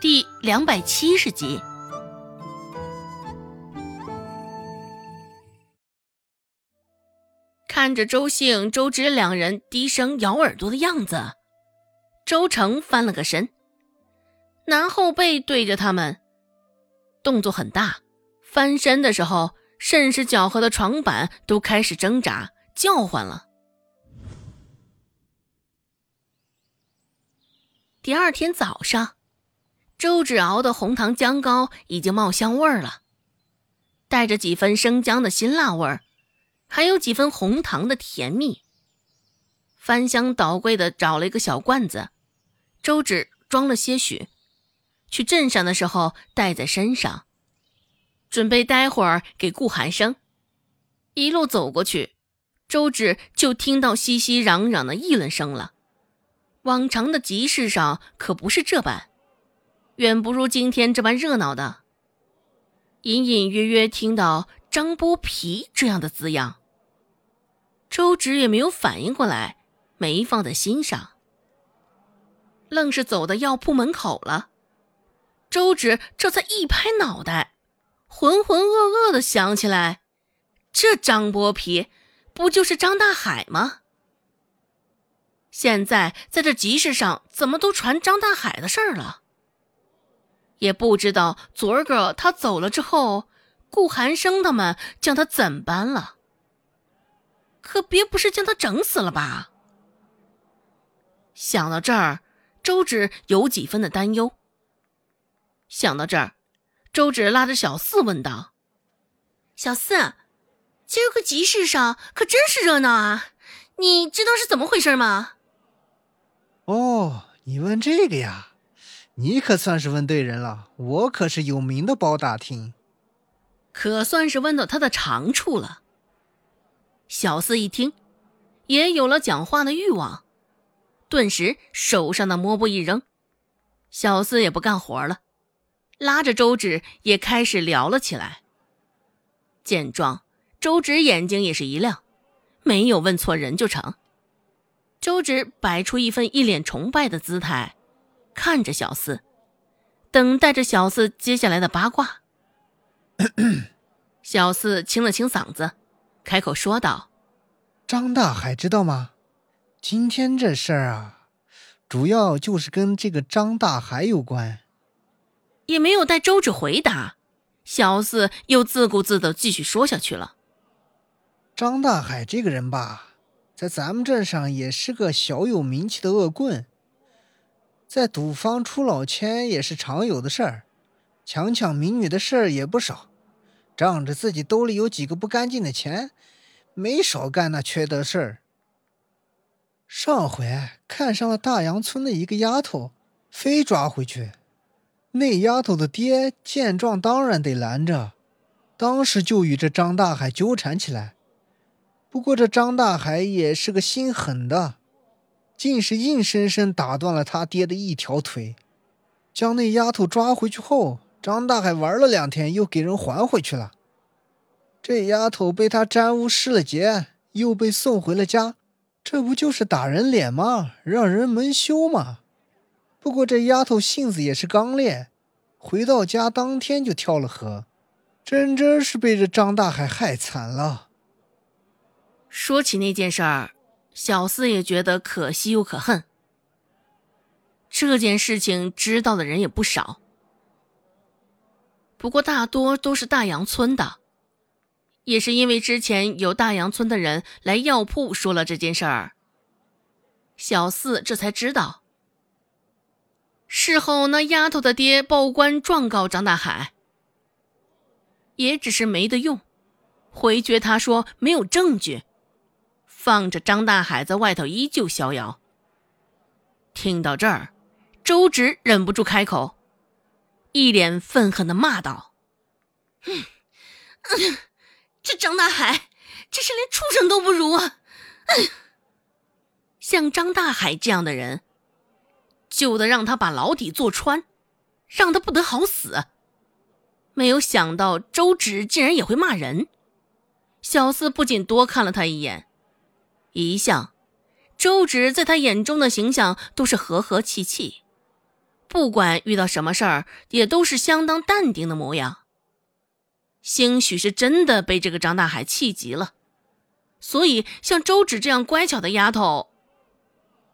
第两百七十集。看着周兴、周芷两人低声咬耳朵的样子，周成翻了个身，拿后背对着他们，动作很大。翻身的时候，甚是搅和的床板都开始挣扎、叫唤了。第二天早上，周芷熬的红糖姜糕已经冒香味儿了，带着几分生姜的辛辣味儿。还有几分红糖的甜蜜。翻箱倒柜的找了一个小罐子，周芷装了些许，去镇上的时候带在身上，准备待会儿给顾寒生。一路走过去，周芷就听到熙熙攘攘的议论声了。往常的集市上可不是这般，远不如今天这般热闹的。隐隐约约听到“张剥皮”这样的字样。周芷也没有反应过来，没放在心上，愣是走到药铺门口了。周芷这才一拍脑袋，浑浑噩噩的想起来，这张剥皮不就是张大海吗？现在在这集市上怎么都传张大海的事儿了？也不知道昨儿个他走了之后，顾寒生他们将他怎办了。可别不是将他整死了吧？想到这儿，周芷有几分的担忧。想到这儿，周芷拉着小四问道：“小四，今儿个集市上可真是热闹啊！你知道是怎么回事吗？”哦，你问这个呀？你可算是问对人了。我可是有名的包大厅，可算是问到他的长处了。小四一听，也有了讲话的欲望，顿时手上的抹布一扔，小四也不干活了，拉着周芷也开始聊了起来。见状，周芷眼睛也是一亮，没有问错人就成。周芷摆出一份一脸崇拜的姿态，看着小四，等待着小四接下来的八卦。小四清了清嗓子。开口说道：“张大海知道吗？今天这事儿啊，主要就是跟这个张大海有关。”也没有待周芷回答，小四又自顾自的继续说下去了：“张大海这个人吧，在咱们镇上也是个小有名气的恶棍，在赌坊出老千也是常有的事儿，强抢民女的事儿也不少。”仗着自己兜里有几个不干净的钱，没少干那缺德事儿。上回看上了大洋村的一个丫头，非抓回去。那丫头的爹见状，当然得拦着，当时就与这张大海纠缠起来。不过这张大海也是个心狠的，竟是硬生生打断了他爹的一条腿。将那丫头抓回去后。张大海玩了两天，又给人还回去了。这丫头被他沾污失了节，又被送回了家，这不就是打人脸吗？让人蒙羞吗？不过这丫头性子也是刚烈，回到家当天就跳了河，真真是被这张大海害惨了。说起那件事儿，小四也觉得可惜又可恨。这件事情知道的人也不少。不过大多都是大洋村的，也是因为之前有大洋村的人来药铺说了这件事儿，小四这才知道。事后那丫头的爹报官状告张大海，也只是没得用，回绝他说没有证据，放着张大海在外头依旧逍遥。听到这儿，周芷忍不住开口。一脸愤恨的骂道：“嗯，这张大海真是连畜生都不如啊！像张大海这样的人，就得让他把牢底坐穿，让他不得好死。没有想到周芷竟然也会骂人。小四不仅多看了他一眼，一向周芷在他眼中的形象都是和和气气。”不管遇到什么事儿，也都是相当淡定的模样。兴许是真的被这个张大海气急了，所以像周芷这样乖巧的丫头，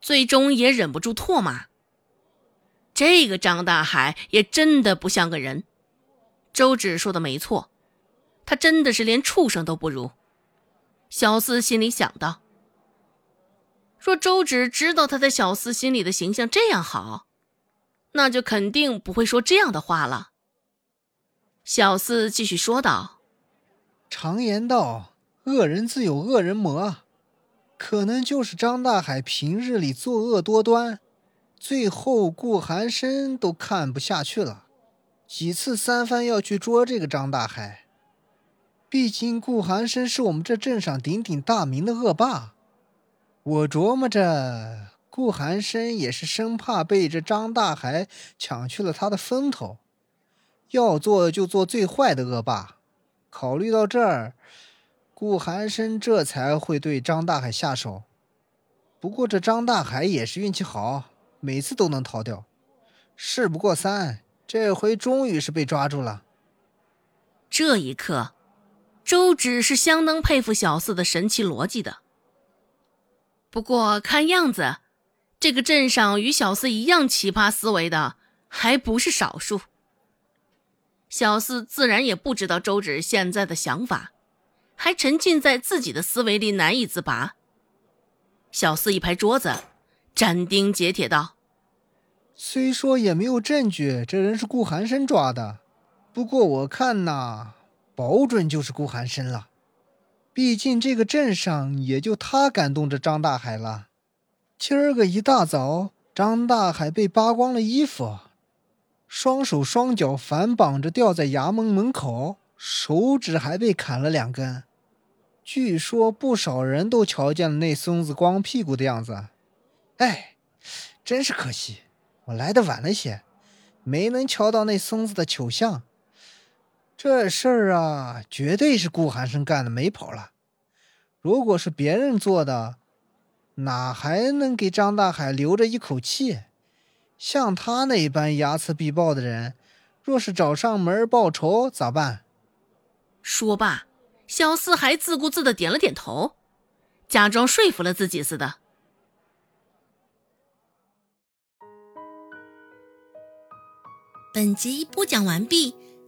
最终也忍不住唾骂。这个张大海也真的不像个人。周芷说的没错，他真的是连畜生都不如。小四心里想到：若周芷知道他在小四心里的形象这样好，那就肯定不会说这样的话了。小四继续说道：“常言道，恶人自有恶人磨，可能就是张大海平日里作恶多端，最后顾寒生都看不下去了，几次三番要去捉这个张大海。毕竟顾寒生是我们这镇上鼎鼎大名的恶霸，我琢磨着，顾寒生也是生怕被这张大海抢去了他的风头。”要做就做最坏的恶霸。考虑到这儿，顾寒生这才会对张大海下手。不过这张大海也是运气好，每次都能逃掉。事不过三，这回终于是被抓住了。这一刻，周芷是相当佩服小四的神奇逻辑的。不过看样子，这个镇上与小四一样奇葩思维的还不是少数。小四自然也不知道周芷现在的想法，还沉浸在自己的思维里难以自拔。小四一拍桌子，斩钉截铁道：“虽说也没有证据，这人是顾寒生抓的，不过我看呐，保准就是顾寒生了。毕竟这个镇上也就他敢动着张大海了。今儿个一大早，张大海被扒光了衣服。”双手双脚反绑着吊在衙门门口，手指还被砍了两根。据说不少人都瞧见了那孙子光屁股的样子。哎，真是可惜，我来的晚了些，没能瞧到那孙子的糗相。这事儿啊，绝对是顾寒生干的，没跑了。如果是别人做的，哪还能给张大海留着一口气？像他那般睚眦必报的人，若是找上门报仇，咋办？说罢，小四还自顾自的点了点头，假装说服了自己似的。本集播讲完毕，